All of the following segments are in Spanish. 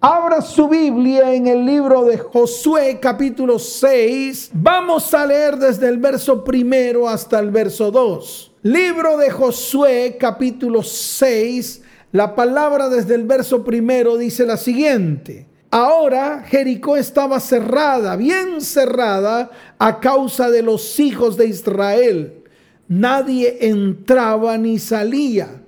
Abra su Biblia en el libro de Josué capítulo 6. Vamos a leer desde el verso primero hasta el verso 2. Libro de Josué capítulo 6. La palabra desde el verso primero dice la siguiente. Ahora Jericó estaba cerrada, bien cerrada, a causa de los hijos de Israel. Nadie entraba ni salía.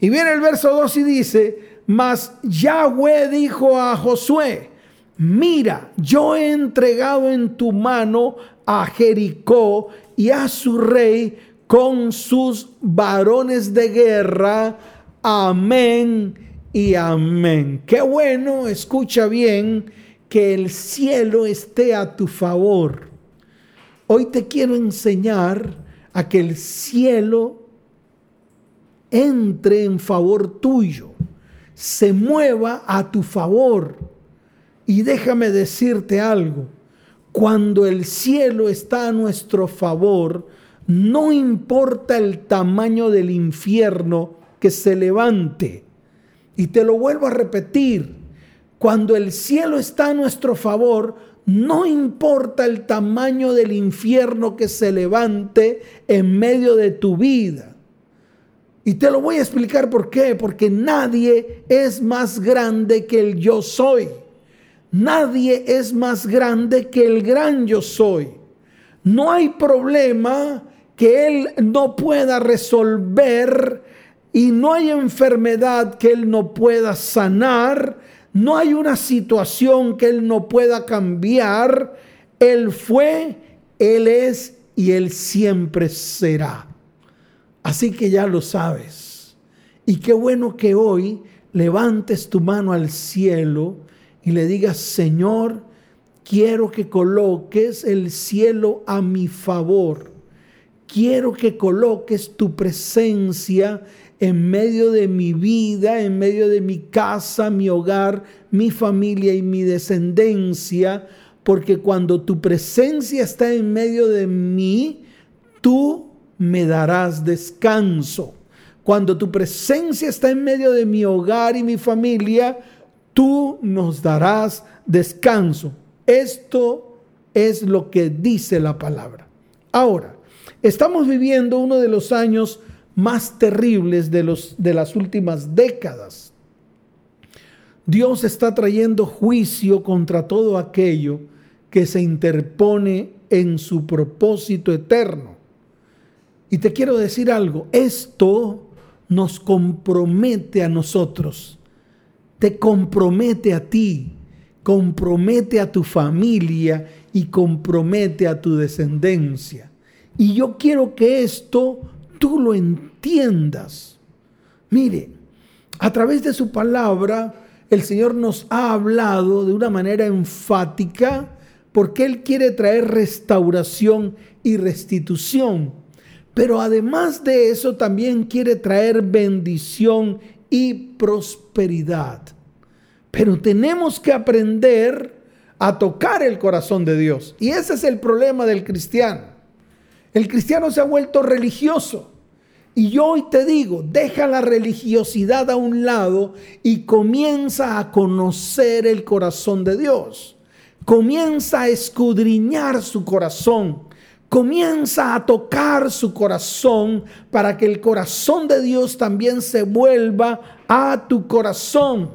Y viene el verso 2 y dice, mas Yahweh dijo a Josué, mira, yo he entregado en tu mano a Jericó y a su rey con sus varones de guerra. Amén y amén. Qué bueno, escucha bien, que el cielo esté a tu favor. Hoy te quiero enseñar a que el cielo entre en favor tuyo se mueva a tu favor. Y déjame decirte algo, cuando el cielo está a nuestro favor, no importa el tamaño del infierno que se levante. Y te lo vuelvo a repetir, cuando el cielo está a nuestro favor, no importa el tamaño del infierno que se levante en medio de tu vida. Y te lo voy a explicar por qué. Porque nadie es más grande que el yo soy. Nadie es más grande que el gran yo soy. No hay problema que Él no pueda resolver y no hay enfermedad que Él no pueda sanar. No hay una situación que Él no pueda cambiar. Él fue, Él es y Él siempre será. Así que ya lo sabes. Y qué bueno que hoy levantes tu mano al cielo y le digas, Señor, quiero que coloques el cielo a mi favor. Quiero que coloques tu presencia en medio de mi vida, en medio de mi casa, mi hogar, mi familia y mi descendencia, porque cuando tu presencia está en medio de mí, tú me darás descanso. Cuando tu presencia está en medio de mi hogar y mi familia, tú nos darás descanso. Esto es lo que dice la palabra. Ahora, estamos viviendo uno de los años más terribles de, los, de las últimas décadas. Dios está trayendo juicio contra todo aquello que se interpone en su propósito eterno. Y te quiero decir algo, esto nos compromete a nosotros, te compromete a ti, compromete a tu familia y compromete a tu descendencia. Y yo quiero que esto tú lo entiendas. Mire, a través de su palabra, el Señor nos ha hablado de una manera enfática porque Él quiere traer restauración y restitución pero además de eso también quiere traer bendición y prosperidad. Pero tenemos que aprender a tocar el corazón de Dios. Y ese es el problema del cristiano. El cristiano se ha vuelto religioso. Y yo hoy te digo, deja la religiosidad a un lado y comienza a conocer el corazón de Dios. Comienza a escudriñar su corazón comienza a tocar su corazón para que el corazón de Dios también se vuelva a tu corazón.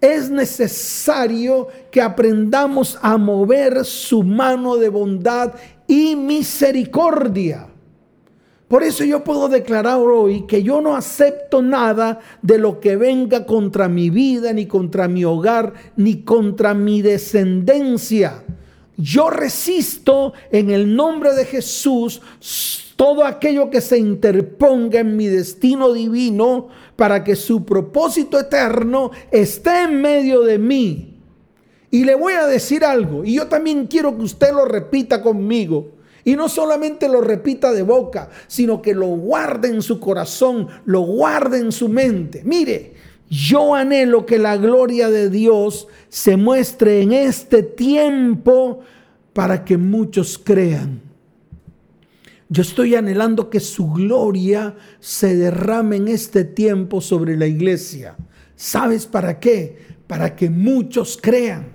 Es necesario que aprendamos a mover su mano de bondad y misericordia. Por eso yo puedo declarar hoy que yo no acepto nada de lo que venga contra mi vida, ni contra mi hogar, ni contra mi descendencia yo resisto en el nombre de Jesús todo aquello que se interponga en mi destino divino para que su propósito eterno esté en medio de mí. Y le voy a decir algo, y yo también quiero que usted lo repita conmigo. Y no solamente lo repita de boca, sino que lo guarde en su corazón, lo guarde en su mente. Mire, yo anhelo que la gloria de Dios se muestre en este tiempo para que muchos crean. Yo estoy anhelando que su gloria se derrame en este tiempo sobre la iglesia. ¿Sabes para qué? para que muchos crean.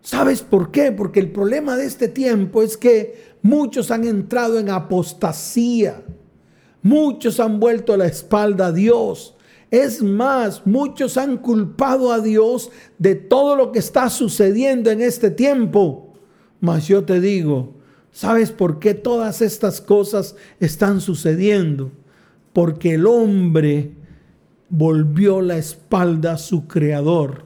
¿Sabes por qué? Porque el problema de este tiempo es que muchos han entrado en apostasía. Muchos han vuelto la espalda a Dios. Es más, muchos han culpado a Dios de todo lo que está sucediendo en este tiempo. Mas yo te digo, ¿sabes por qué todas estas cosas están sucediendo? Porque el hombre volvió la espalda a su creador.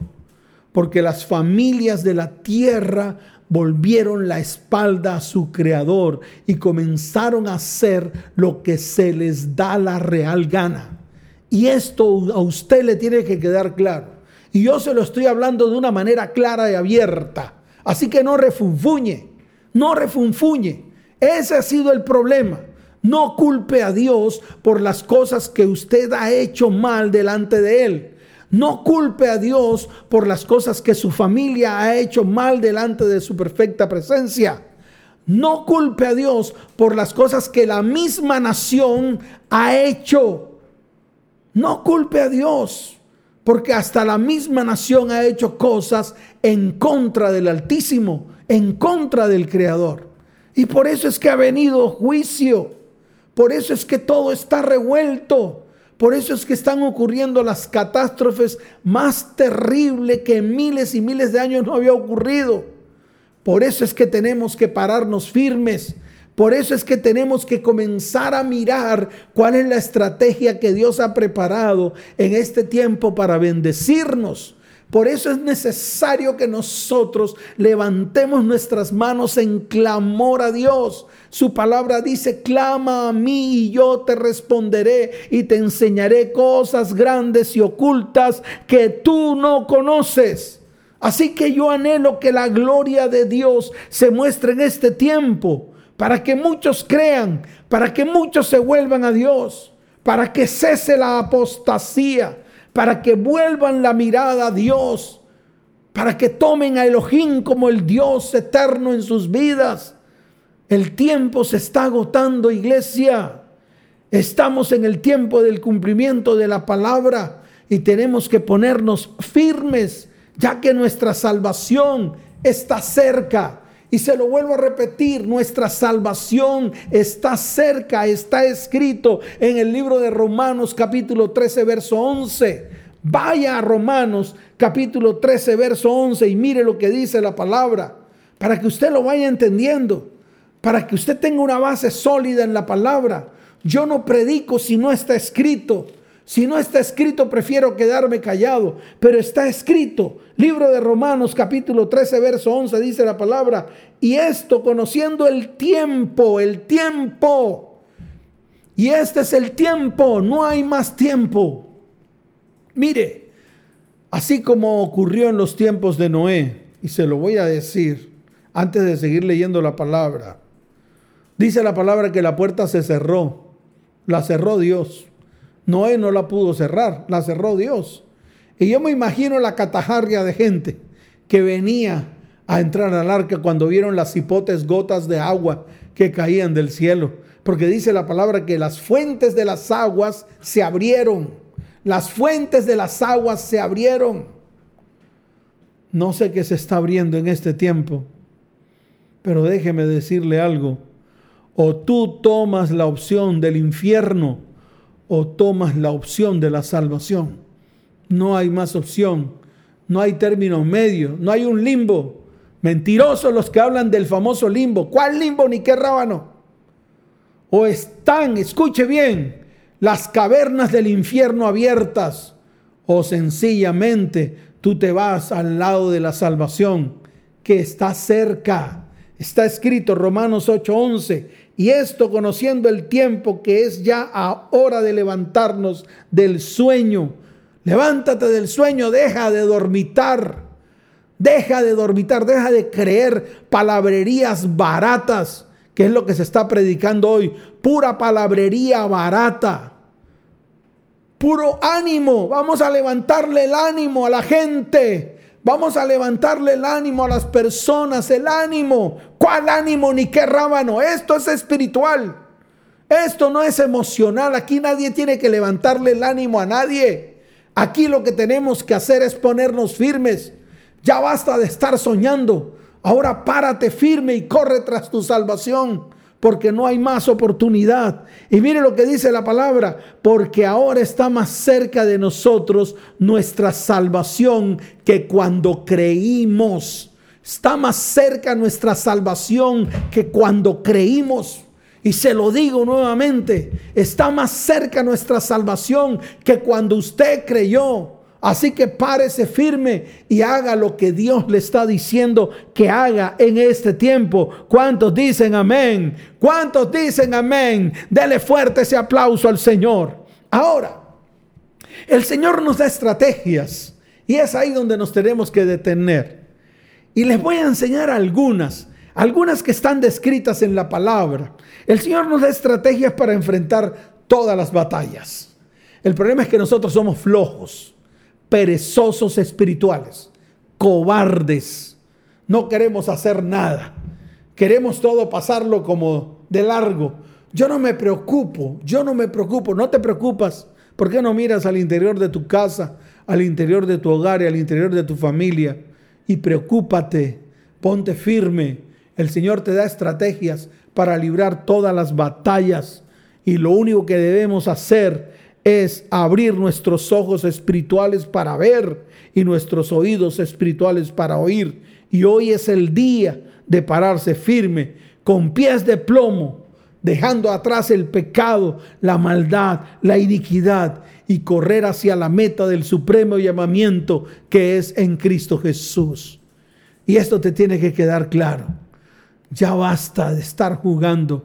Porque las familias de la tierra volvieron la espalda a su creador y comenzaron a hacer lo que se les da la real gana. Y esto a usted le tiene que quedar claro. Y yo se lo estoy hablando de una manera clara y abierta. Así que no refunfuñe, no refunfuñe. Ese ha sido el problema. No culpe a Dios por las cosas que usted ha hecho mal delante de Él. No culpe a Dios por las cosas que su familia ha hecho mal delante de su perfecta presencia. No culpe a Dios por las cosas que la misma nación ha hecho no culpe a Dios, porque hasta la misma nación ha hecho cosas en contra del Altísimo, en contra del Creador. Y por eso es que ha venido juicio. Por eso es que todo está revuelto. Por eso es que están ocurriendo las catástrofes más terribles que en miles y miles de años no había ocurrido. Por eso es que tenemos que pararnos firmes por eso es que tenemos que comenzar a mirar cuál es la estrategia que Dios ha preparado en este tiempo para bendecirnos. Por eso es necesario que nosotros levantemos nuestras manos en clamor a Dios. Su palabra dice, clama a mí y yo te responderé y te enseñaré cosas grandes y ocultas que tú no conoces. Así que yo anhelo que la gloria de Dios se muestre en este tiempo para que muchos crean, para que muchos se vuelvan a Dios, para que cese la apostasía, para que vuelvan la mirada a Dios, para que tomen a Elohim como el Dios eterno en sus vidas. El tiempo se está agotando, iglesia. Estamos en el tiempo del cumplimiento de la palabra y tenemos que ponernos firmes, ya que nuestra salvación está cerca. Y se lo vuelvo a repetir, nuestra salvación está cerca, está escrito en el libro de Romanos capítulo 13, verso 11. Vaya a Romanos capítulo 13, verso 11 y mire lo que dice la palabra, para que usted lo vaya entendiendo, para que usted tenga una base sólida en la palabra. Yo no predico si no está escrito. Si no está escrito, prefiero quedarme callado, pero está escrito. Libro de Romanos capítulo 13, verso 11 dice la palabra, y esto conociendo el tiempo, el tiempo. Y este es el tiempo, no hay más tiempo. Mire, así como ocurrió en los tiempos de Noé, y se lo voy a decir antes de seguir leyendo la palabra, dice la palabra que la puerta se cerró, la cerró Dios. Noé no la pudo cerrar, la cerró Dios. Y yo me imagino la catajarria de gente que venía a entrar al arca cuando vieron las hipotes gotas de agua que caían del cielo. Porque dice la palabra que las fuentes de las aguas se abrieron. Las fuentes de las aguas se abrieron. No sé qué se está abriendo en este tiempo, pero déjeme decirle algo. O tú tomas la opción del infierno o tomas la opción de la salvación. No hay más opción. No hay término medio. No hay un limbo. Mentirosos los que hablan del famoso limbo. ¿Cuál limbo ni qué rábano? O están, escuche bien, las cavernas del infierno abiertas. O sencillamente tú te vas al lado de la salvación que está cerca. Está escrito Romanos 8:11 y esto conociendo el tiempo que es ya a hora de levantarnos del sueño. Levántate del sueño, deja de dormitar. Deja de dormitar, deja de creer palabrerías baratas, que es lo que se está predicando hoy. Pura palabrería barata. Puro ánimo. Vamos a levantarle el ánimo a la gente. Vamos a levantarle el ánimo a las personas, el ánimo. ¿Cuál ánimo ni qué rábano? Esto es espiritual. Esto no es emocional. Aquí nadie tiene que levantarle el ánimo a nadie. Aquí lo que tenemos que hacer es ponernos firmes. Ya basta de estar soñando. Ahora párate firme y corre tras tu salvación, porque no hay más oportunidad. Y mire lo que dice la palabra, porque ahora está más cerca de nosotros nuestra salvación que cuando creímos. Está más cerca nuestra salvación que cuando creímos. Y se lo digo nuevamente, está más cerca nuestra salvación que cuando usted creyó. Así que párese firme y haga lo que Dios le está diciendo que haga en este tiempo. ¿Cuántos dicen amén? ¿Cuántos dicen amén? Dele fuerte ese aplauso al Señor. Ahora, el Señor nos da estrategias y es ahí donde nos tenemos que detener. Y les voy a enseñar algunas, algunas que están descritas en la palabra. El Señor nos da estrategias para enfrentar todas las batallas. El problema es que nosotros somos flojos perezosos espirituales, cobardes. No queremos hacer nada. Queremos todo pasarlo como de largo. Yo no me preocupo, yo no me preocupo, no te preocupas. ¿Por qué no miras al interior de tu casa, al interior de tu hogar y al interior de tu familia? Y preocúpate, ponte firme. El Señor te da estrategias para librar todas las batallas. Y lo único que debemos hacer es abrir nuestros ojos espirituales para ver y nuestros oídos espirituales para oír. Y hoy es el día de pararse firme, con pies de plomo, dejando atrás el pecado, la maldad, la iniquidad y correr hacia la meta del supremo llamamiento que es en Cristo Jesús. Y esto te tiene que quedar claro. Ya basta de estar jugando.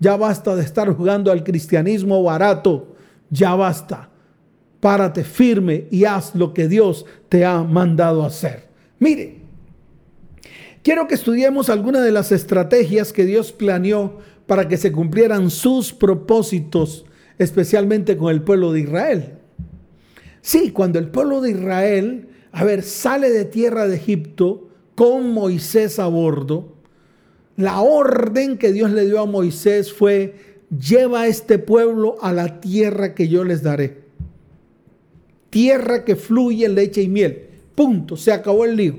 Ya basta de estar jugando al cristianismo barato ya basta. Párate firme y haz lo que Dios te ha mandado hacer. Mire, quiero que estudiemos algunas de las estrategias que Dios planeó para que se cumplieran sus propósitos, especialmente con el pueblo de Israel. Sí, cuando el pueblo de Israel, a ver, sale de tierra de Egipto con Moisés a bordo, la orden que Dios le dio a Moisés fue lleva a este pueblo a la tierra que yo les daré. Tierra que fluye leche y miel. Punto, se acabó el lío.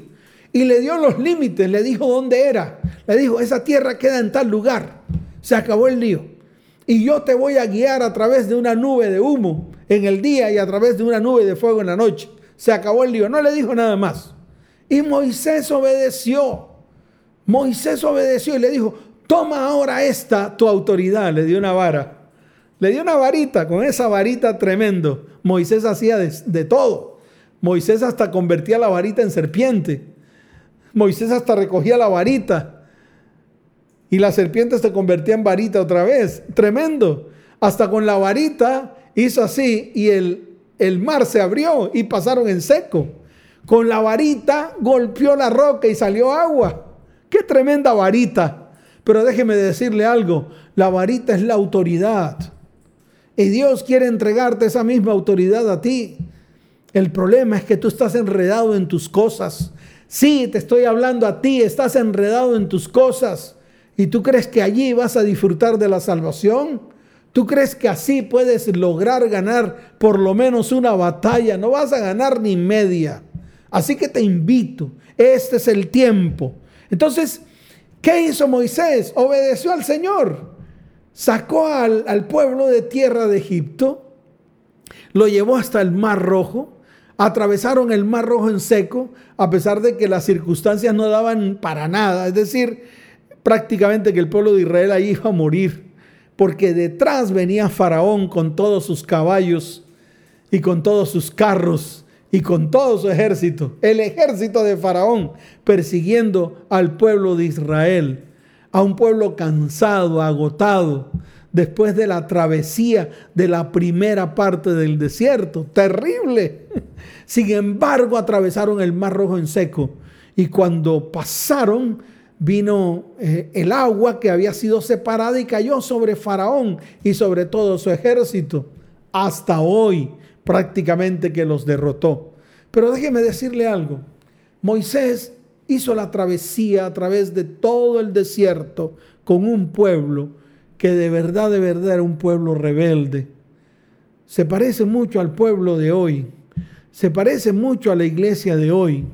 Y le dio los límites, le dijo dónde era. Le dijo, esa tierra queda en tal lugar. Se acabó el lío. Y yo te voy a guiar a través de una nube de humo en el día y a través de una nube de fuego en la noche. Se acabó el lío. No le dijo nada más. Y Moisés obedeció. Moisés obedeció y le dijo, toma ahora esta tu autoridad. Le dio una vara. Le dio una varita, con esa varita tremendo. Moisés hacía de, todo. Moisés hasta convertía la varita en serpiente. Moisés hasta recogía la varita. Y la serpiente se convertía en varita otra vez. Tremendo. Hasta con la varita hizo así y el, el mar se abrió y pasaron en seco. Con la varita golpeó la roca y salió agua. Qué tremenda varita. Pero déjeme decirle algo, la varita es la autoridad. Y Dios quiere entregarte esa misma autoridad a ti. El problema es que tú estás enredado en tus cosas. Sí, te estoy hablando a ti, estás enredado en tus cosas. ¿Y tú crees que allí vas a disfrutar de la salvación? ¿Tú crees que así puedes lograr ganar por lo menos una batalla? No vas a ganar ni media. Así que te invito, este es el tiempo. Entonces, ¿Qué hizo Moisés? Obedeció al Señor. Sacó al, pueblo de tierra de Egipto, lo llevó hasta el Mar Rojo, atravesaron el Mar Rojo en seco, a pesar de que las circunstancias no daban para nada. Es decir, prácticamente que el pueblo de Israel ahí iba a morir, porque detrás venía Faraón con todos sus caballos y con todos sus carros y con todo su ejército, el ejército de Faraón, persiguiendo al pueblo de Israel, a un pueblo cansado, agotado, después de la travesía de la primera parte del desierto. Terrible. Sin embargo, atravesaron el Mar Rojo en seco y cuando pasaron, vino eh, el agua que había sido separada y cayó sobre Faraón y sobre todo su ejército. Hasta hoy prácticamente que los derrotó. Pero déjeme decirle algo. Moisés hizo la travesía a través de todo el desierto con un pueblo que de verdad, de verdad era un pueblo rebelde. Se parece mucho al pueblo de hoy. se parece mucho a la iglesia de hoy.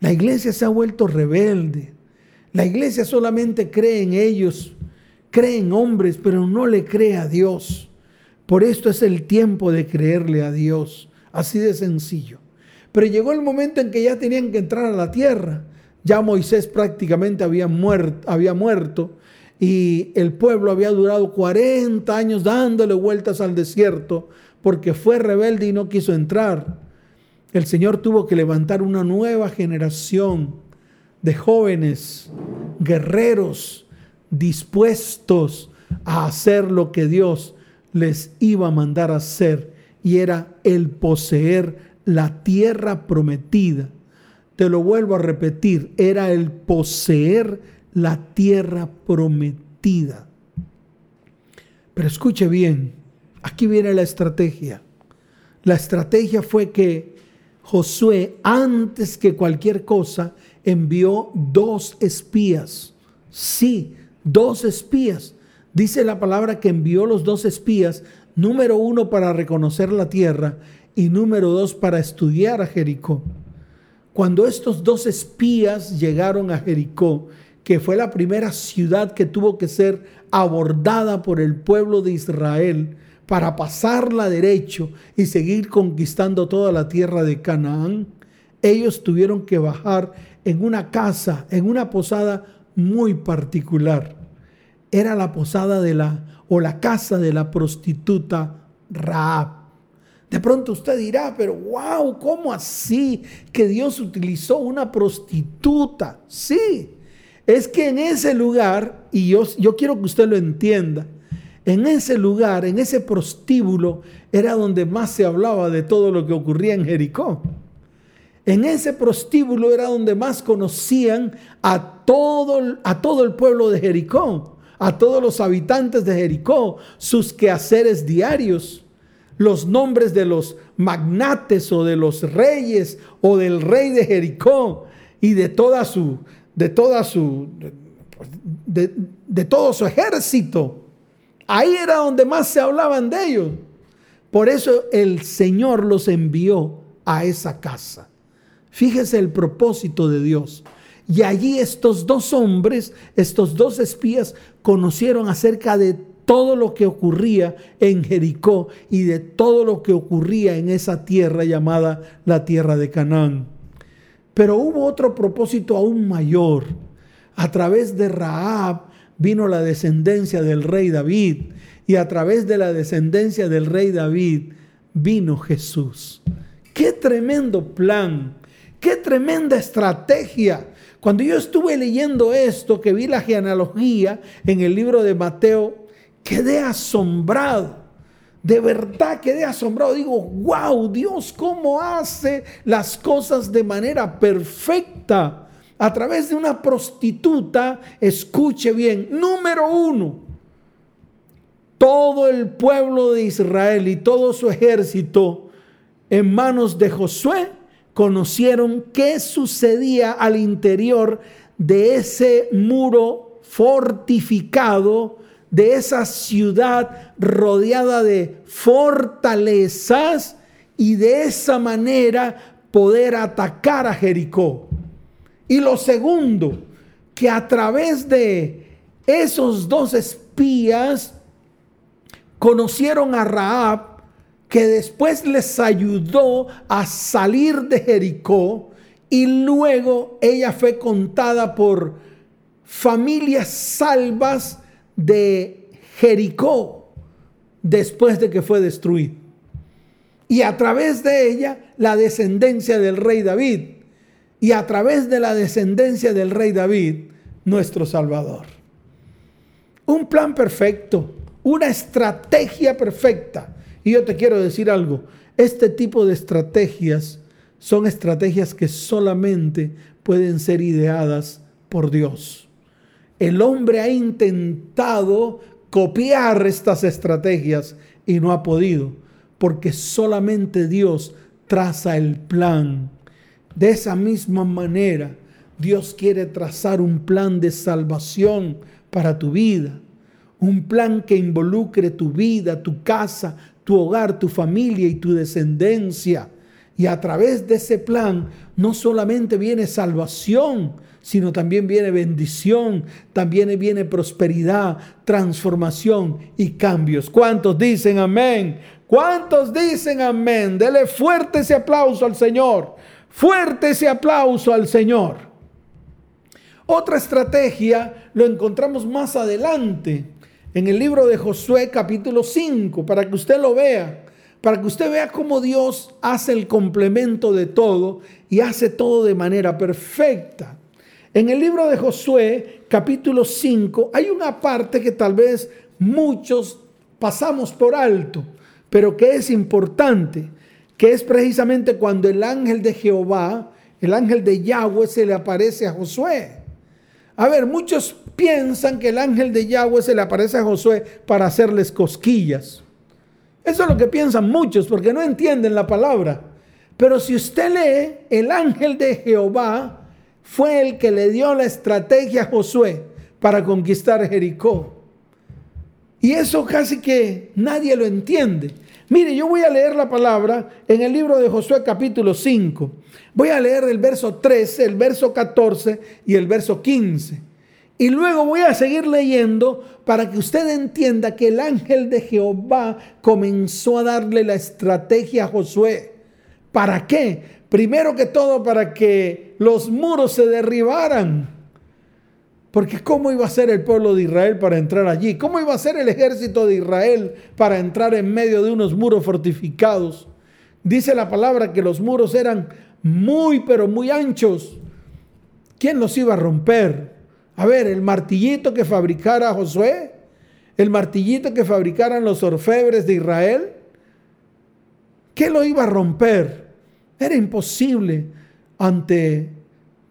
La iglesia se ha vuelto rebelde. La iglesia solamente cree en ellos, cree en hombres, pero no le cree a Dios. Por esto es el tiempo de creerle a Dios. Así de sencillo. Pero llegó el momento en que ya tenían que entrar a la tierra. Ya Moisés prácticamente había muerto, había muerto y el pueblo había durado 40 años dándole vueltas al desierto porque fue rebelde y no quiso entrar. El Señor tuvo que levantar una nueva generación de jóvenes, guerreros, dispuestos a hacer lo que Dios les iba a mandar a hacer y era el poseer la tierra prometida. Te lo vuelvo a repetir, era el poseer la tierra prometida. Pero escuche bien, aquí viene la estrategia. La estrategia fue que Josué, antes que cualquier cosa, envió dos espías. Sí, dos espías. Dice la palabra que envió los dos espías, número uno para reconocer la tierra y número dos para estudiar a Jericó. Cuando estos dos espías llegaron a Jericó, que fue la primera ciudad que tuvo que ser abordada por el pueblo de Israel para pasarla derecho y seguir conquistando toda la tierra de Canaán, ellos tuvieron que bajar en una casa, en una posada muy particular era la posada de la o la casa de la prostituta Raab. De pronto usted dirá, pero wow, ¿cómo así que Dios utilizó una prostituta? Sí, es que en ese lugar, y yo, yo quiero que usted lo entienda, en ese lugar, en ese prostíbulo, era donde más se hablaba de todo lo que ocurría en Jericó. En ese prostíbulo era donde más conocían a todo, a todo el pueblo de Jericó a todos los habitantes de Jericó sus quehaceres diarios, los nombres de los magnates o de los reyes o del rey de Jericó y de toda su, de toda su, de, de todo su ejército. Ahí era donde más se hablaban de ellos. Por eso el Señor los envió a esa casa. Fíjese el propósito de Dios. Y allí estos dos hombres, estos dos espías, conocieron acerca de todo lo que ocurría en Jericó y de todo lo que ocurría en esa tierra llamada la tierra de Canaán. Pero hubo otro propósito aún mayor. A través de Raab vino la descendencia del rey David y a través de la descendencia del rey David vino Jesús. Qué tremendo plan, qué tremenda estrategia cuando yo estuve leyendo esto, que vi la genealogía en el libro de Mateo, quedé asombrado. De verdad quedé asombrado. Digo, wow, Dios, ¿cómo hace las cosas de manera perfecta? A través de una prostituta, escuche bien, número uno, todo el pueblo de Israel y todo su ejército en manos de Josué conocieron qué sucedía al interior de ese muro fortificado, de esa ciudad rodeada de fortalezas y de esa manera poder atacar a Jericó. Y lo segundo, que a través de esos dos espías conocieron a Raab que después les ayudó a salir de Jericó y luego ella fue contada por familias salvas de Jericó después de que fue destruido. Y a través de ella la descendencia del rey David. Y a través de la descendencia del rey David, nuestro Salvador. Un plan perfecto, una estrategia perfecta y yo te quiero decir algo, este tipo de estrategias son estrategias que solamente pueden ser ideadas por Dios. El hombre ha intentado copiar estas estrategias y no ha podido, porque solamente Dios traza el plan. De esa misma manera, Dios quiere trazar un plan de salvación para tu vida, un plan que involucre tu vida, tu casa, tu hogar, tu familia y tu descendencia. Y a través de ese plan no solamente viene salvación, sino también viene bendición, también viene prosperidad, transformación y cambios. ¿Cuántos dicen amén? ¿Cuántos dicen amén? Dele fuerte ese aplauso al Señor. Fuerte ese aplauso al Señor. Otra estrategia lo encontramos más adelante en el libro de Josué capítulo 5, para que usted lo vea para que usted vea cómo Dios hace el complemento de todo y hace todo de manera perfecta. En el libro de Josué, capítulo 5, hay una parte que tal vez muchos pasamos por alto, pero que es importante, que es precisamente cuando el ángel de Jehová, el ángel de Yahweh, se le aparece a Josué. A ver, muchos piensan que el ángel de Yahweh se le aparece a Josué para hacerles cosquillas. Eso es lo que piensan muchos porque no entienden la palabra. Pero si usted lee, el ángel de Jehová fue el que le dio la estrategia a Josué para conquistar Jericó. Y eso casi que nadie lo entiende. Mire, yo voy a leer la palabra en el libro de Josué capítulo 5. Voy a leer el verso 13, el verso 14 y el verso 15. Y luego voy a seguir leyendo para que usted entienda que el ángel de Jehová comenzó a darle la estrategia a Josué. ¿Para qué? Primero que todo para que los muros se derribaran. Porque ¿cómo iba a ser el pueblo de Israel para entrar allí? ¿Cómo iba a ser el ejército de Israel para entrar en medio de unos muros fortificados? Dice la palabra que los muros eran muy, pero muy anchos. ¿Quién los iba a romper? A ver, el martillito que fabricara Josué, el martillito que fabricaran los orfebres de Israel, ¿qué lo iba a romper? Era imposible ante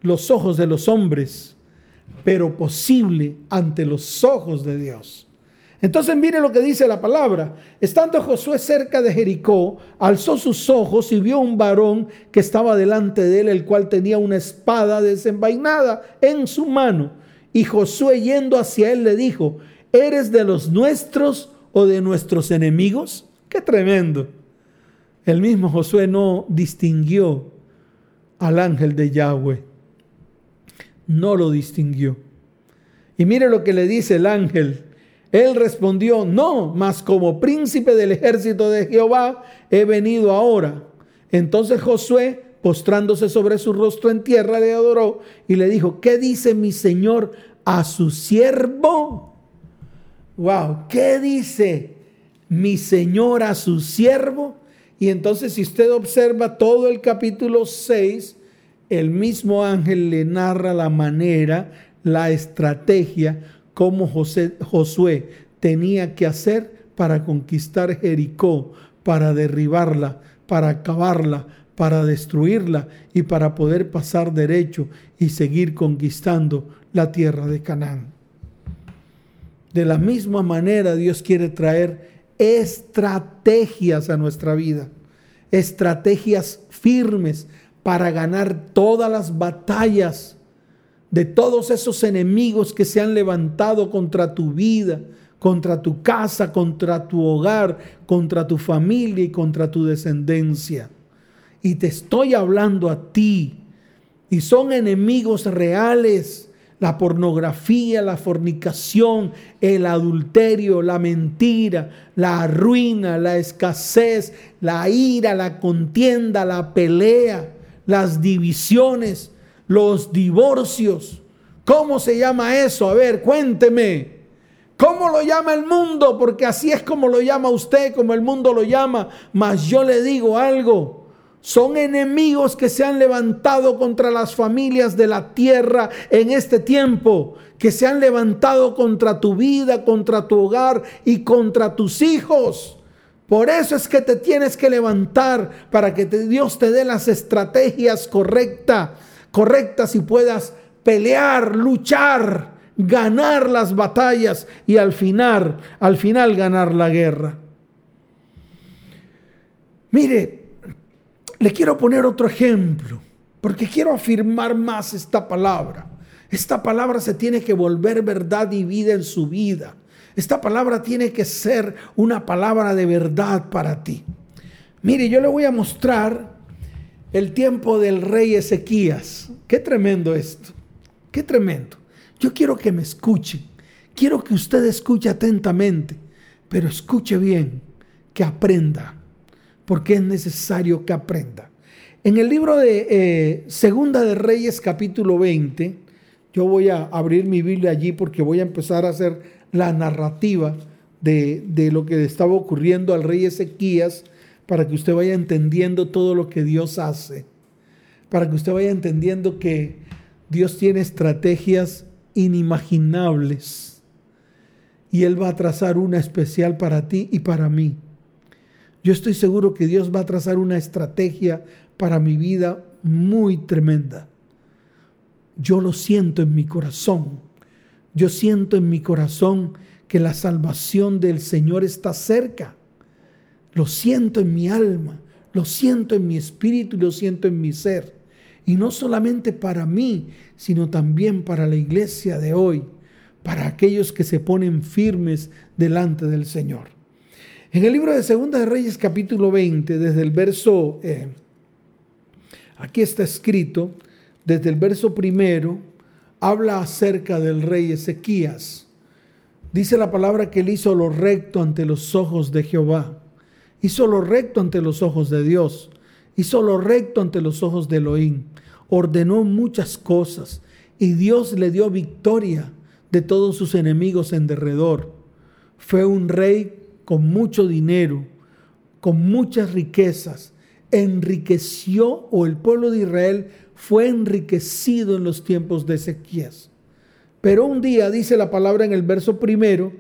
los ojos de los hombres, pero posible ante los ojos de Dios. Entonces mire lo que dice la palabra. Estando Josué cerca de Jericó, alzó sus ojos y vio un varón que estaba delante de él, el cual tenía una espada desenvainada en su mano y Josué yendo hacia él le dijo, ¿eres de los nuestros o de nuestros enemigos? Qué tremendo. El mismo Josué no distinguió al ángel de Yahweh. No lo distinguió. Y mire lo que le dice el ángel. Él respondió, no, mas como príncipe del ejército de Jehová he venido ahora. Entonces Josué postrándose sobre su rostro en tierra, le adoró y le dijo, ¿qué dice mi Señor a su siervo? Wow, ¿qué dice mi Señor a su siervo? Y entonces si usted observa todo el capítulo 6, el mismo ángel le narra la manera, la estrategia, cómo José, Josué tenía que hacer para conquistar Jericó, para derribarla, para acabarla, para destruirla y para poder pasar derecho y seguir conquistando la tierra de Canaán. De la misma manera Dios quiere traer estrategias a nuestra vida, estrategias firmes para ganar todas las batallas de todos esos enemigos que se han levantado contra tu vida, contra tu casa, contra tu hogar, contra tu familia y contra tu descendencia y te estoy hablando a ti. Y son enemigos reales. La pornografía, la fornicación, el adulterio, la mentira, la ruina, la escasez, la ira, la contienda, la pelea, las divisiones, los divorcios. ¿Cómo se llama eso? A ver, cuénteme. ¿Cómo lo llama el mundo? Porque así es como lo llama usted, como el mundo lo llama. Mas yo le digo algo. Son enemigos que se han levantado contra las familias de la tierra en este tiempo, que se han levantado contra tu vida, contra tu hogar y contra tus hijos. Por eso es que te tienes que levantar para que Dios te dé las estrategias correctas, correctas y puedas pelear, luchar, ganar las batallas y al final, al final ganar la guerra. Mire, le quiero poner otro ejemplo, porque quiero afirmar más esta palabra. Esta palabra se tiene que volver verdad y vida en su vida. Esta palabra tiene que ser una palabra de verdad para ti. Mire, yo le voy a mostrar el tiempo del rey Ezequías. Qué tremendo esto. Qué tremendo. Yo quiero que me escuchen. Quiero que usted escuche atentamente, pero escuche bien, que aprenda, porque es necesario que aprenda. En el libro de eh, Segunda de Reyes capítulo 20, yo voy a abrir mi Biblia allí porque voy a empezar a hacer la narrativa de, de lo que estaba ocurriendo al rey Ezequías para que usted vaya entendiendo todo lo que Dios hace, para que usted vaya entendiendo que Dios tiene estrategias inimaginables y Él va a trazar una especial para ti y para mí. Yo estoy seguro que Dios va a trazar una estrategia para mi vida muy tremenda. Yo lo siento en mi corazón. Yo siento en mi corazón que la salvación del Señor está cerca. Lo siento en mi alma, lo siento en mi espíritu y lo siento en mi ser. Y no solamente para mí, sino también para la iglesia de hoy, para aquellos que se ponen firmes delante del Señor. En el libro de Segunda de Reyes capítulo 20, desde el verso, eh, aquí está escrito, desde el verso primero, habla acerca del rey Ezequías. Dice la palabra que él hizo lo recto ante los ojos de Jehová hizo lo recto ante los ojos de Dios, hizo lo recto ante los ojos de Elohim, ordenó muchas cosas y Dios le dio victoria de todos sus enemigos en derredor. Fue un rey con mucho dinero, con muchas riquezas, enriqueció o el pueblo de Israel fue enriquecido en los tiempos de Ezequías. Pero un día, dice la palabra en el verso primero,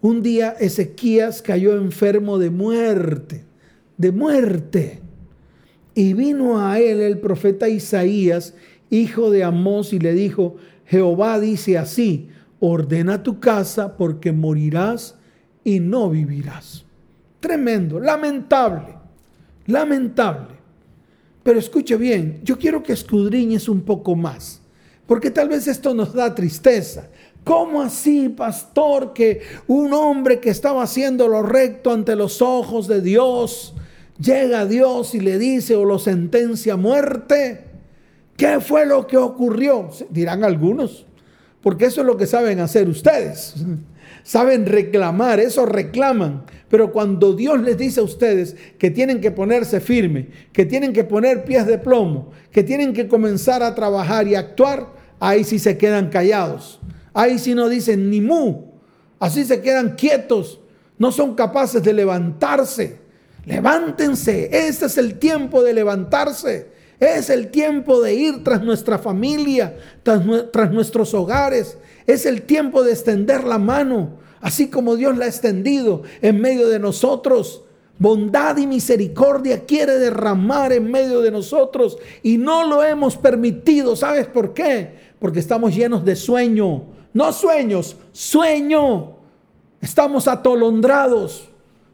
un día Ezequías cayó enfermo de muerte, de muerte. Y vino a él el profeta Isaías, hijo de Amós, y le dijo, Jehová dice así, ordena tu casa porque morirás y no vivirás. Tremendo, lamentable, lamentable. Pero escuche bien, yo quiero que escudriñes un poco más, porque tal vez esto nos da tristeza, ¿Cómo así, pastor, que un hombre que estaba haciendo lo recto ante los ojos de Dios, llega a Dios y le dice o lo sentencia a muerte? ¿Qué fue lo que ocurrió? Dirán algunos, porque eso es lo que saben hacer ustedes. Saben reclamar, eso reclaman. Pero cuando Dios les dice a ustedes que tienen que ponerse firme, que tienen que poner pies de plomo, que tienen que comenzar a trabajar y actuar, ahí sí se quedan callados Ahí si no dicen ni mu. Así se quedan quietos. No son capaces de levantarse. Levántense. Ese es el tiempo de levantarse. Es el tiempo de ir tras nuestra familia, tras, tras nuestros hogares. Es el tiempo de extender la mano, así como Dios la ha extendido en medio de nosotros. Bondad y misericordia quiere derramar en medio de nosotros y no lo hemos permitido. ¿Sabes por qué? Porque estamos llenos de sueño, no sueños, sueño. Estamos atolondrados,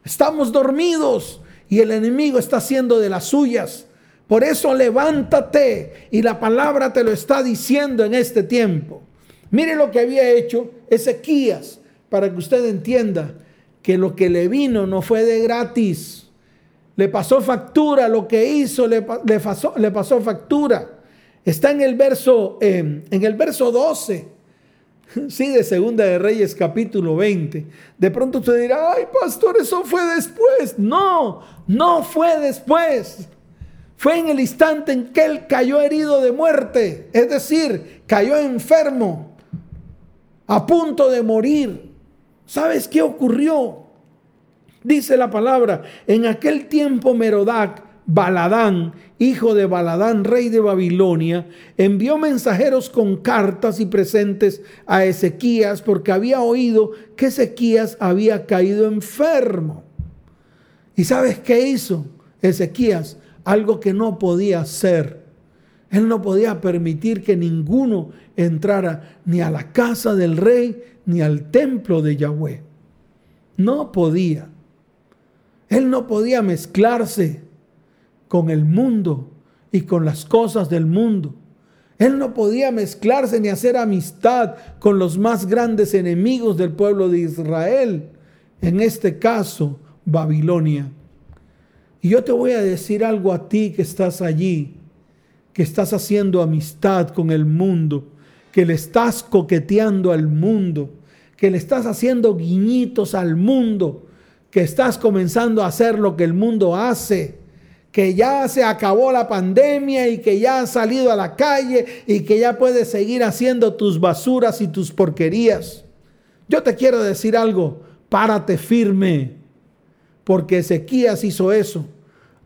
estamos dormidos y el enemigo está haciendo de las suyas. Por eso levántate y la palabra te lo está diciendo en este tiempo. Mire lo que había hecho Ezequías para que usted entienda que lo que le vino no fue de gratis. Le pasó factura, lo que hizo le, pasó, factura. Está en el verso, en el verso 12 Sí, de Segunda de Reyes capítulo 20. De pronto usted dirá, ay pastor, eso fue después. No, no fue después. Fue en el instante en que él cayó herido de muerte. Es decir, cayó enfermo, a punto de morir. ¿Sabes qué ocurrió? Dice la palabra, en aquel tiempo Merodac Baladán, hijo de Baladán, rey de Babilonia, envió mensajeros con cartas y presentes a Ezequías porque había oído que Ezequías había caído enfermo. ¿Y sabes qué hizo Ezequías? Algo que no podía hacer. Él no podía permitir que ninguno entrara ni a la casa del rey ni al templo de Yahweh. No podía. Él no podía mezclarse con el mundo y con las cosas del mundo. Él no podía mezclarse ni hacer amistad con los más grandes enemigos del pueblo de Israel, en este caso Babilonia. Y yo te voy a decir algo a ti que estás allí. que estás haciendo amistad con el mundo, que le estás coqueteando al mundo, que le estás haciendo guiñitos al mundo, que estás comenzando a hacer lo que el mundo hace, que ya se acabó la pandemia y que ya has salido a la calle y que ya puedes seguir haciendo tus basuras y tus porquerías. Yo te quiero decir algo, párate firme, porque Ezequías hizo eso.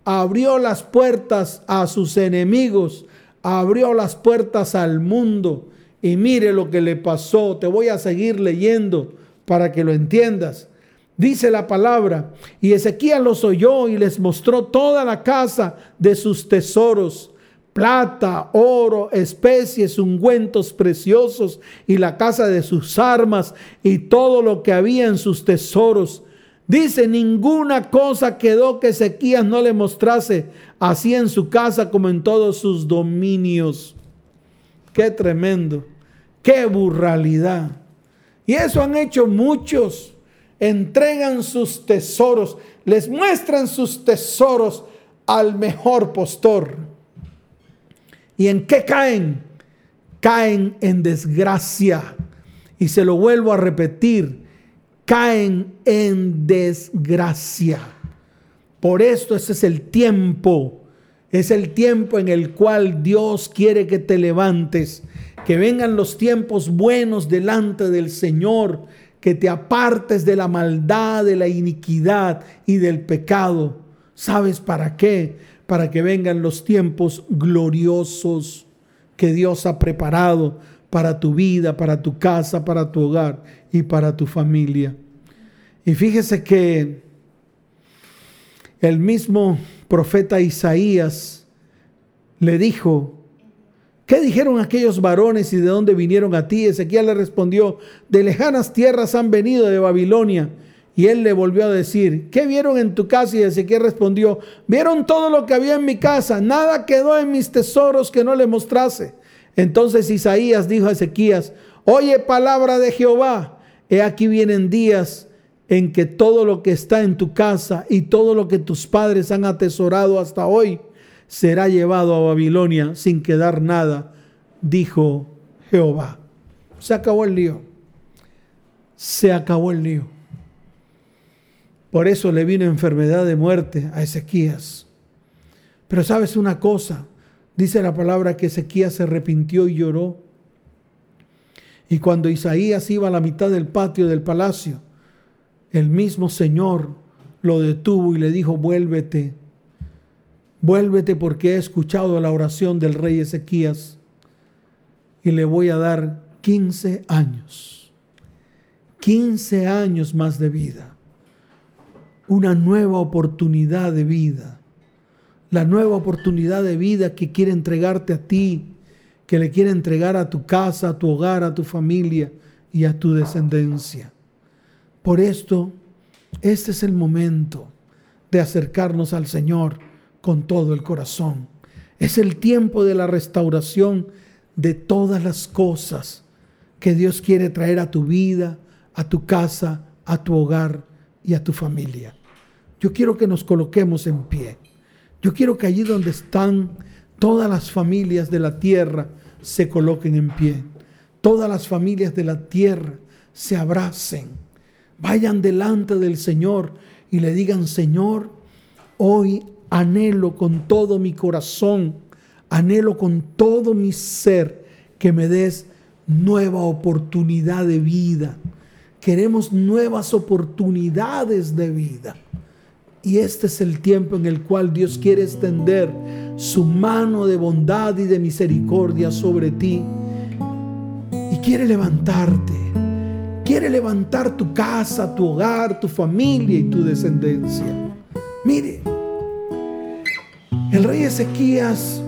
Abrió las puertas a sus enemigos, abrió las puertas al mundo. Y mire lo que le pasó. Te voy a seguir leyendo para que lo entiendas. Dice la palabra, y Ezequías los oyó y les mostró toda la casa de sus tesoros, plata, oro, especies, ungüentos preciosos, y la casa de sus armas, y todo lo que había en sus tesoros. Dice, ninguna cosa quedó que Ezequías no le mostrase, así en su casa como en todos sus dominios. Qué tremendo, qué burralidad. Y eso han hecho muchos entregan sus tesoros, les muestran sus tesoros al mejor postor. ¿Y en qué caen? Caen en desgracia. Y se lo vuelvo a repetir, caen en desgracia. Por esto ese es el tiempo, es el tiempo en el cual Dios quiere que te levantes, que vengan los tiempos buenos delante del Señor, que te apartes de la maldad, de la iniquidad y del pecado. ¿Sabes para qué? Para que vengan los tiempos gloriosos que Dios ha preparado para tu vida, para tu casa, para tu hogar y para tu familia. Y fíjese que el mismo profeta Isaías le dijo ¿Qué dijeron aquellos varones y de dónde vinieron a ti? Ezequiel le respondió, de lejanas tierras han venido de Babilonia. Y él le volvió a decir, ¿qué vieron en tu casa? Y Ezequiel respondió, vieron todo lo que había en mi casa, nada quedó en mis tesoros que no le mostrase. Entonces Isaías dijo a Ezequías, oye palabra de Jehová, he aquí vienen días en que todo lo que está en tu casa y todo lo que tus padres han atesorado hasta hoy, será llevado a Babilonia sin quedar nada, dijo Jehová. Se acabó el lío. Se acabó el lío. Por eso le vino enfermedad de muerte a Ezequías. Pero sabes una cosa, dice la palabra que Ezequías se arrepintió y lloró. Y cuando Isaías iba a la mitad del patio del palacio, el mismo Señor lo detuvo y le dijo, vuélvete Vuélvete porque he escuchado la oración del rey Ezequías y le voy a dar 15 años. 15 años más de vida. Una nueva oportunidad de vida. La nueva oportunidad de vida que quiere entregarte a ti, que le quiere entregar a tu casa, a tu hogar, a tu familia y a tu descendencia. Por esto, este es el momento de acercarnos al Señor con todo el corazón. Es el tiempo de la restauración de todas las cosas que Dios quiere traer a tu vida, a tu casa, a tu hogar y a tu familia. Yo quiero que nos coloquemos en pie. Yo quiero que allí donde están todas las familias de la tierra se coloquen en pie. Todas las familias de la tierra se abracen. Vayan delante del Señor y le digan, Señor, hoy anhelo con todo mi corazón, anhelo con todo mi ser que me des nueva oportunidad de vida. Queremos nuevas oportunidades de vida. Y este es el tiempo en el cual Dios quiere extender su mano de bondad y de misericordia sobre ti. Y quiere levantarte. Quiere levantar tu casa, tu hogar, tu familia y tu descendencia. Mire, el rey Ezequías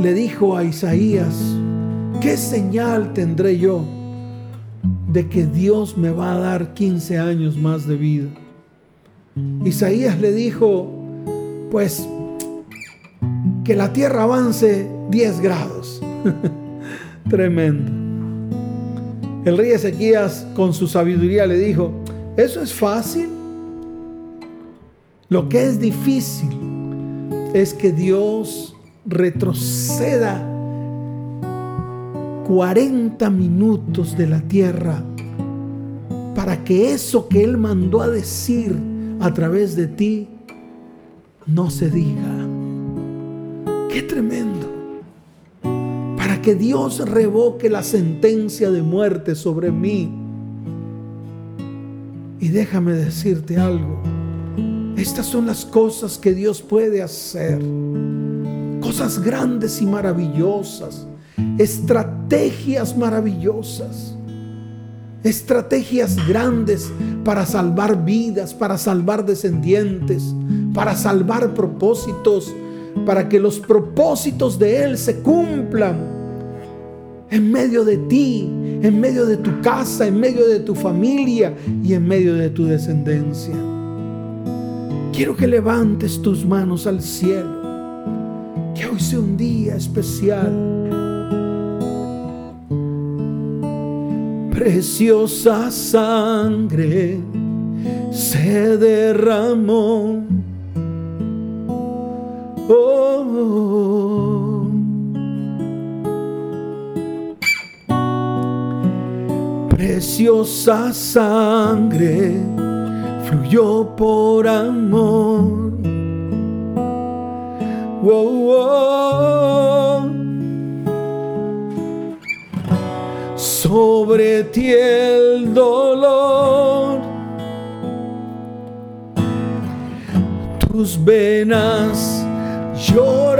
le dijo a Isaías, ¿qué señal tendré yo de que Dios me va a dar 15 años más de vida? Isaías le dijo, pues que la tierra avance 10 grados. Tremendo. El rey Ezequías con su sabiduría le dijo, eso es fácil. Lo que es difícil es que Dios retroceda 40 minutos de la tierra para que eso que Él mandó a decir a través de ti no se diga. Qué tremendo. Para que Dios revoque la sentencia de muerte sobre mí. Y déjame decirte algo. Estas son las cosas que Dios puede hacer. Cosas grandes y maravillosas estrategias maravillosas, estrategias grandes para salvar vidas, para salvar descendientes, para salvar propósitos, para que los propósitos de Él se cumplan en medio de ti, en medio de tu casa, en medio de tu familia y en medio de tu descendencia. Quiero que levantes tus manos al cielo, que hoy sea un día especial. Preciosa sangre se derramó. Oh, preciosa sangre fluyó por amor. Sobre ti el dolor. Tus venas lloraron,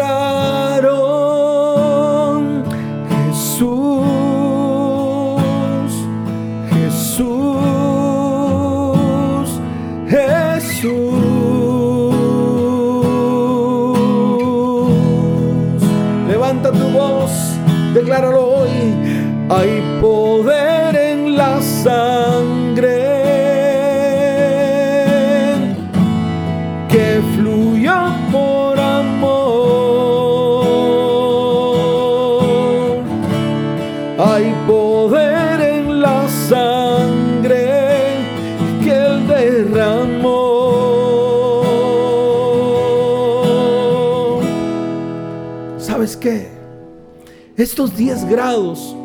Estos 10 grados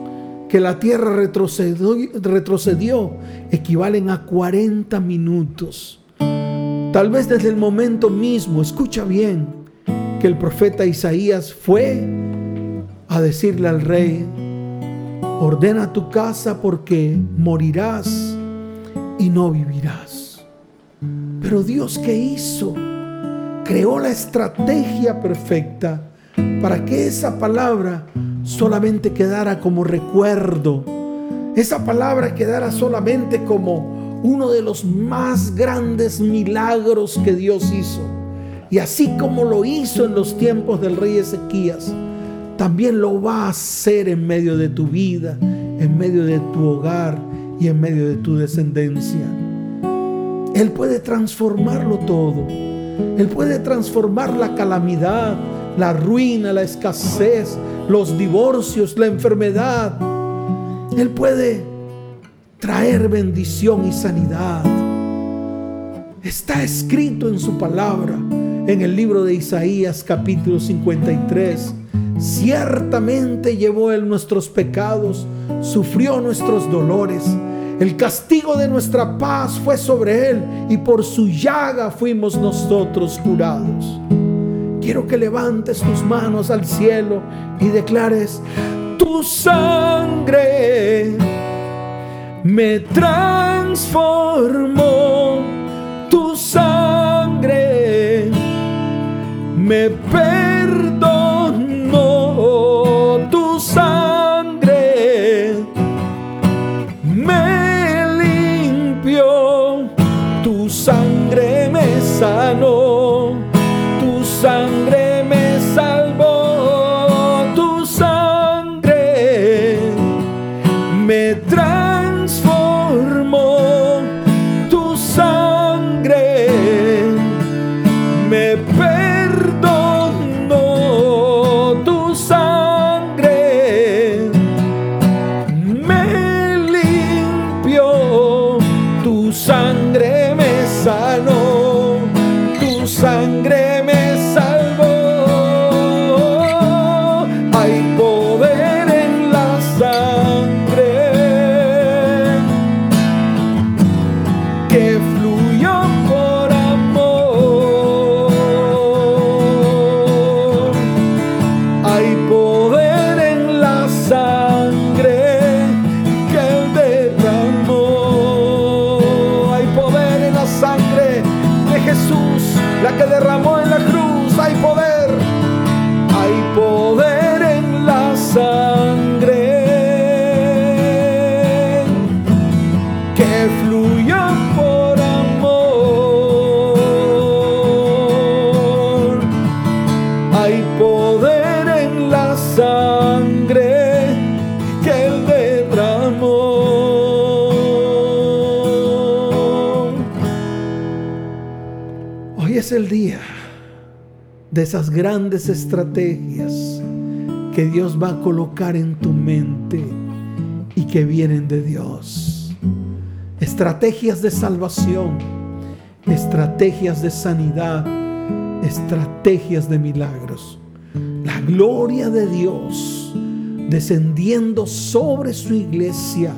que la tierra retrocedió, equivalen a 40 minutos. Tal vez desde el momento mismo, escucha bien, que el profeta Isaías fue a decirle al rey, ordena tu casa porque morirás y no vivirás. Pero Dios qué hizo? Creó la estrategia perfecta para que esa palabra solamente quedara como recuerdo. Esa palabra quedara solamente como uno de los más grandes milagros que Dios hizo. Y así como lo hizo en los tiempos del rey Ezequías, también lo va a hacer en medio de tu vida, en medio de tu hogar y en medio de tu descendencia. Él puede transformarlo todo. Él puede transformar la calamidad, la ruina, la escasez, los divorcios, la enfermedad. Él puede traer bendición y sanidad. Está escrito en su palabra, en el libro de Isaías capítulo 53. Ciertamente llevó Él nuestros pecados, sufrió nuestros dolores. El castigo de nuestra paz fue sobre Él y por su llaga fuimos nosotros curados. Quiero que levantes tus manos al cielo y declares, tu sangre me transformó, tu sangre me perdonó, tu sangre me limpió, tu sangre me sanó, sangre es el día de esas grandes estrategias que Dios va a colocar en tu mente y que vienen de Dios. Estrategias de salvación, estrategias de sanidad, estrategias de milagros. La gloria de Dios descendiendo sobre su iglesia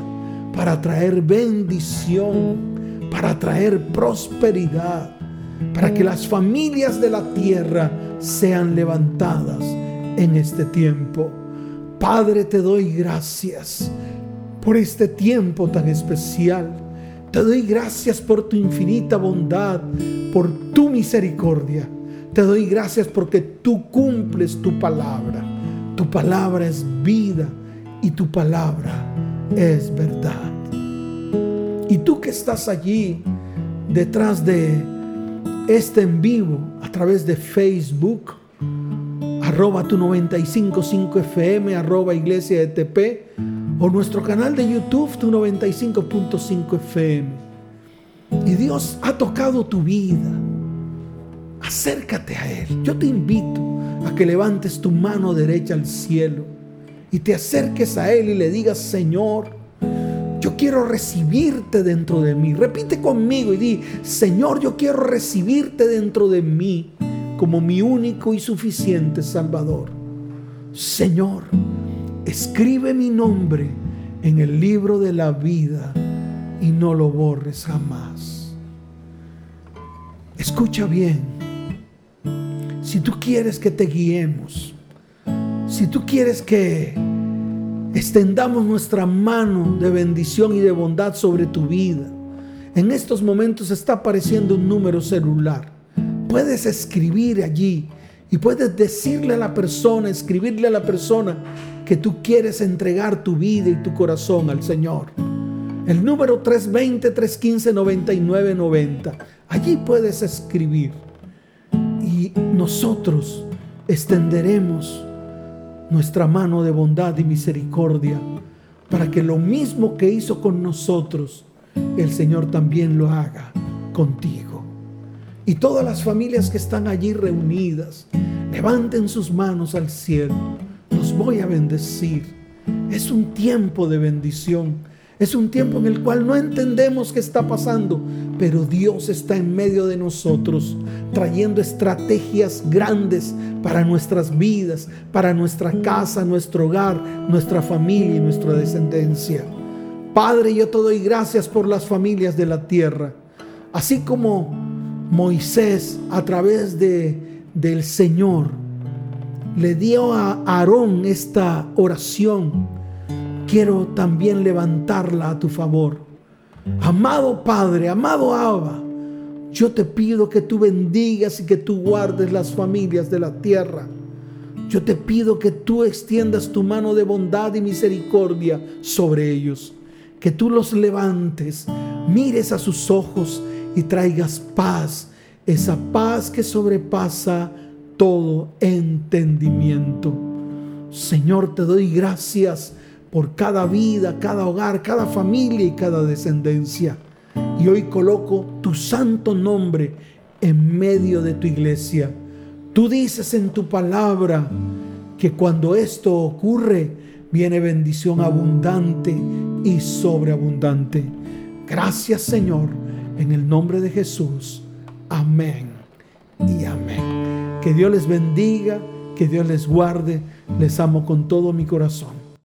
para traer bendición, para traer prosperidad, para que las familias de la tierra sean levantadas en este tiempo. Padre, te doy gracias por este tiempo tan especial. Te doy gracias por tu infinita bondad, por tu misericordia. Te doy gracias porque tú cumples tu palabra. Tu palabra es vida y tu palabra es verdad. Y tú que estás allí detrás de este en vivo a través de Facebook, arroba tu 955 FM, arroba iglesia ETP, o nuestro canal de YouTube, tu 95.5 FM. Y Dios ha tocado tu vida. Acércate a Él. Yo te invito a que levantes tu mano derecha al cielo y te acerques a Él y le digas, Señor, quiero recibirte dentro de mí. Repite conmigo y di, Señor, yo quiero recibirte dentro de mí como mi único y suficiente Salvador. Señor, escribe mi nombre en el libro de la vida y no lo borres jamás. Escucha bien, si tú quieres que te guiemos, si tú quieres que extendamos nuestra mano de bendición y de bondad sobre tu vida, en estos momentos está apareciendo un número celular. Puedes escribir allí y puedes decirle a la persona, escribirle a la persona que tú quieres entregar tu vida y tu corazón al Señor. El número 320-315-9990. Allí puedes escribir. Y nosotros extenderemos nuestra mano de bondad y misericordia para que lo mismo que hizo con nosotros, el Señor también lo haga contigo. Y todas las familias que están allí reunidas, levanten sus manos al cielo. Los voy a bendecir. Es un tiempo de bendición. Es un tiempo en el cual no entendemos qué está pasando, pero Dios está en medio de nosotros, trayendo estrategias grandes para nuestras vidas, para nuestra casa, nuestro hogar, nuestra familia y nuestra descendencia. Padre, yo te doy gracias por las familias de la tierra, así como Moisés a través de, del Señor le dio a Aarón esta oración quiero también levantarla a tu favor. Amado Padre, amado Abba, yo te pido que tú bendigas y que tú guardes las familias de la tierra. Yo te pido que tú extiendas tu mano de bondad y misericordia sobre ellos. Que tú los levantes, mires a sus ojos y traigas paz. Esa paz que sobrepasa todo entendimiento. Señor, te doy gracias por cada vida, cada hogar, cada familia y cada descendencia. Y hoy coloco tu santo nombre en medio de tu iglesia. Tú dices en tu palabra que cuando esto ocurre, viene bendición abundante y sobreabundante. Gracias Señor, en el nombre de Jesús. Amén y amén. Que Dios les bendiga, que Dios les guarde. Les amo con todo mi corazón.